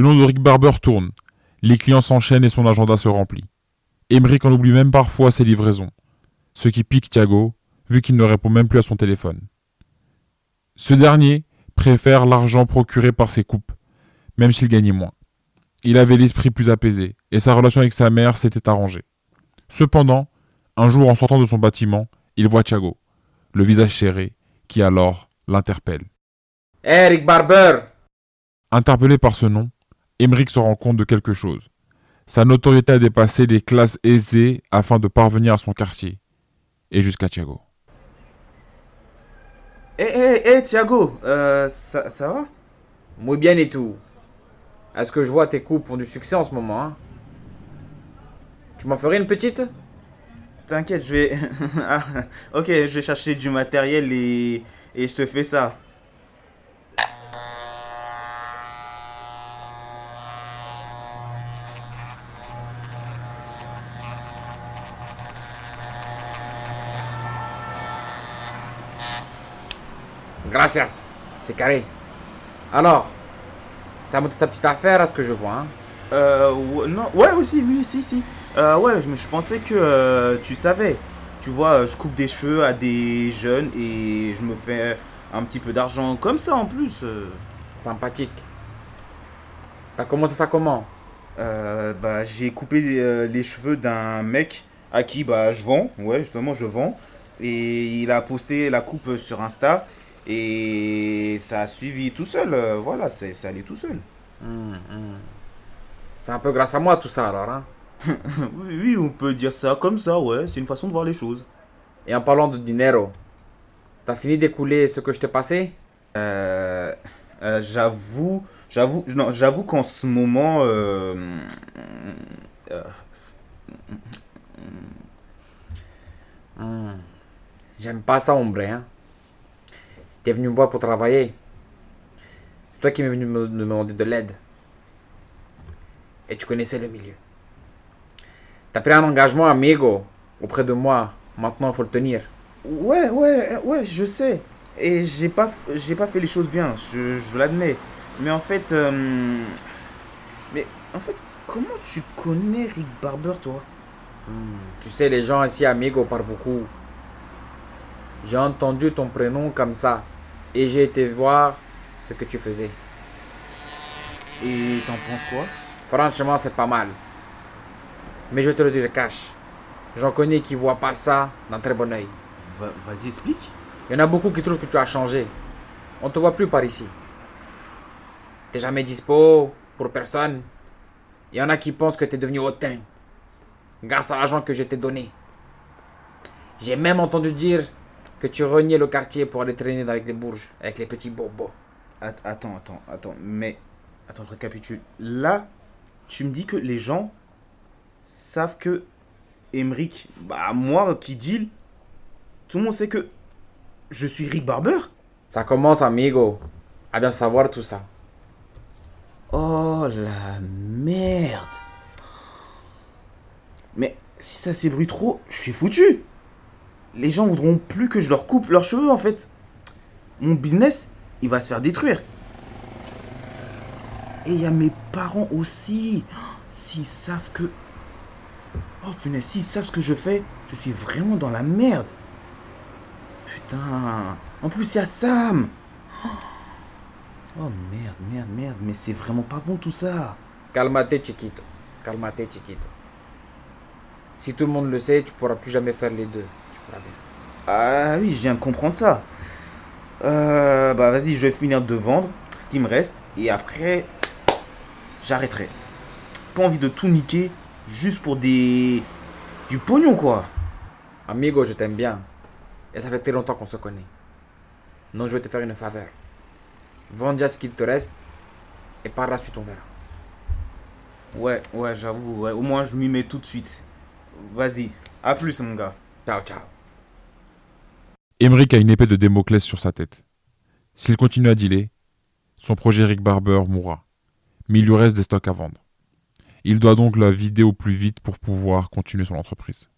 Le nom de Rick Barber tourne. Les clients s'enchaînent et son agenda se remplit. Emmerich en oublie même parfois ses livraisons. Ce qui pique Thiago, vu qu'il ne répond même plus à son téléphone. Ce dernier préfère l'argent procuré par ses coupes, même s'il gagnait moins. Il avait l'esprit plus apaisé, et sa relation avec sa mère s'était arrangée. Cependant, un jour en sortant de son bâtiment, il voit Thiago, le visage serré, qui alors l'interpelle. Eric Barber Interpellé par ce nom, Emmerich se rend compte de quelque chose. Sa notoriété a dépassé les classes aisées afin de parvenir à son quartier, et jusqu'à Thiago. Eh, eh, eh, Thiago, euh, ça, ça va? Muy bien et tout. Est-ce que je vois tes coupes ont du succès en ce moment hein Tu m'en ferais une petite? T'inquiète, je vais... Ah, ok, je vais chercher du matériel et, et je te fais ça. Gracias. C'est carré. Alors, ça a monté sa petite affaire à ce que je vois. Hein Euh, ouais, non, ouais, aussi, oui, si, si. Euh, ouais, je, je pensais que euh, tu savais. Tu vois, euh, je coupe des cheveux à des jeunes et je me fais un petit peu d'argent comme ça en plus. euh. Sympathique. T'as commencé ça comment? Euh, bah, j'ai coupé euh, les cheveux d'un mec à qui bah, je vends. Ouais, justement, je vends. Et il a posté la coupe sur Insta. Et ça a suivi tout seul. euh, voilà, c'est allé tout seul. Hum, hum. C'est un peu grâce à moi tout ça alors. Hein oui, oui, on peut dire ça comme ça, ouais. C'est une façon de voir les choses. Et en parlant de dinero, t'as fini d'écouler ce que je t'ai passé? Euh, euh, j'avoue, j'avoue, non, j'avoue qu'en ce moment, euh, Hum. J'aime pas ça, hombre. Hein T'es venu me voir pour travailler. C'est toi qui m'es venu me demander de l'aide. Et tu connaissais le milieu. T'as pris un engagement amigo auprès de moi. Maintenant, il faut le tenir. ouais, ouais, ouais, je sais. Et j'ai pas, j'ai pas fait les choses bien, je, je l'admets. Mais en fait, euh, mais en fait, comment tu connais Rick Barber, toi? Tu sais, les gens ici, amigo, parlent beaucoup. J'ai entendu ton prénom comme ça. Et j'ai été voir ce que tu faisais. Et t'en penses quoi? Franchement, c'est pas mal. Mais je te le dire cash. J'en connais qui voient pas ça d'un très bon oeil. Va- Vas-y, explique. Il y en a beaucoup qui trouvent que tu as changé. On te voit plus par ici. T'es jamais dispo pour personne. Il y en a qui pensent que t'es devenu hautain. Grâce à l'argent que je t'ai donné. J'ai même entendu dire que tu reniais le quartier pour aller traîner avec les bourges, avec les petits bobos. At- Attends, attends, attends, mais attends, je récapitule. Là, tu me dis que les gens savent que Emric, bah moi qui deal, tout le monde sait que je suis Rick Barber. Ça commence, amigo, à bien savoir tout ça. Oh la merde. Mais si ça s'ébruite trop, je suis foutu. Les gens voudront plus que je leur coupe leurs cheveux en fait. Mon business, il va se faire détruire. Et il y a mes parents aussi. S'ils savent que... Oh punaise, s'ils savent ce que je fais, je suis vraiment dans la merde. Putain. En plus, il y a Sam. Oh merde, merde, merde, mais c'est vraiment pas bon tout ça. Calmate, chiquito. Calmate, chiquito. Si tout le monde le sait, tu pourras plus jamais faire les deux. Bien. Ah oui, je viens de comprendre ça. Euh, bah vas-y, je vais finir de vendre ce qui me reste et après, j'arrêterai. Pas envie de tout niquer juste pour des... du pognon quoi. Amigo, je t'aime bien. Et ça fait très longtemps qu'on se connaît. Donc je vais te faire une faveur. Vends déjà ce qu'il te reste. Et par la suite, on verra. Ouais, ouais, j'avoue, ouais, au moins je m'y mets tout de suite. Vas-y, à plus mon gars. Ciao, ciao. Emmerich a une épée de Démoclès sur sa tête. S'il continue à dealer, son projet Rick Barber mourra. Mais il lui reste des stocks à vendre. Il doit donc la vider au plus vite pour pouvoir continuer son entreprise.